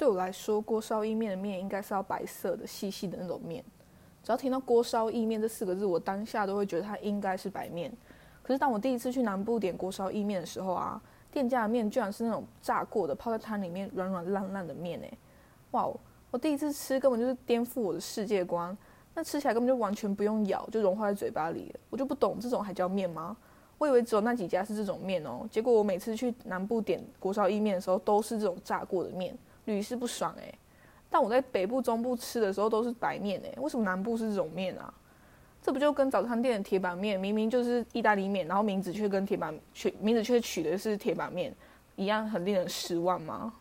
对我来说，锅烧意面的面应该是要白色的、细细的那种面。只要听到“锅烧意面”这四个字，我当下都会觉得它应该是白面。可是当我第一次去南部点锅烧意面的时候啊，店家的面居然是那种炸过的，泡在汤里面软软烂烂的面诶，哇哦！我第一次吃根本就是颠覆我的世界观，那吃起来根本就完全不用咬，就融化在嘴巴里了。我就不懂这种还叫面吗？我以为只有那几家是这种面哦，结果我每次去南部点锅烧意面的时候，都是这种炸过的面，屡试不爽诶。但我在北部、中部吃的时候都是白面诶，为什么南部是这种面啊？这不就跟早餐店的铁板面明明就是意大利面，然后名字却跟铁板取名字却取的是铁板面一样，很令人失望吗？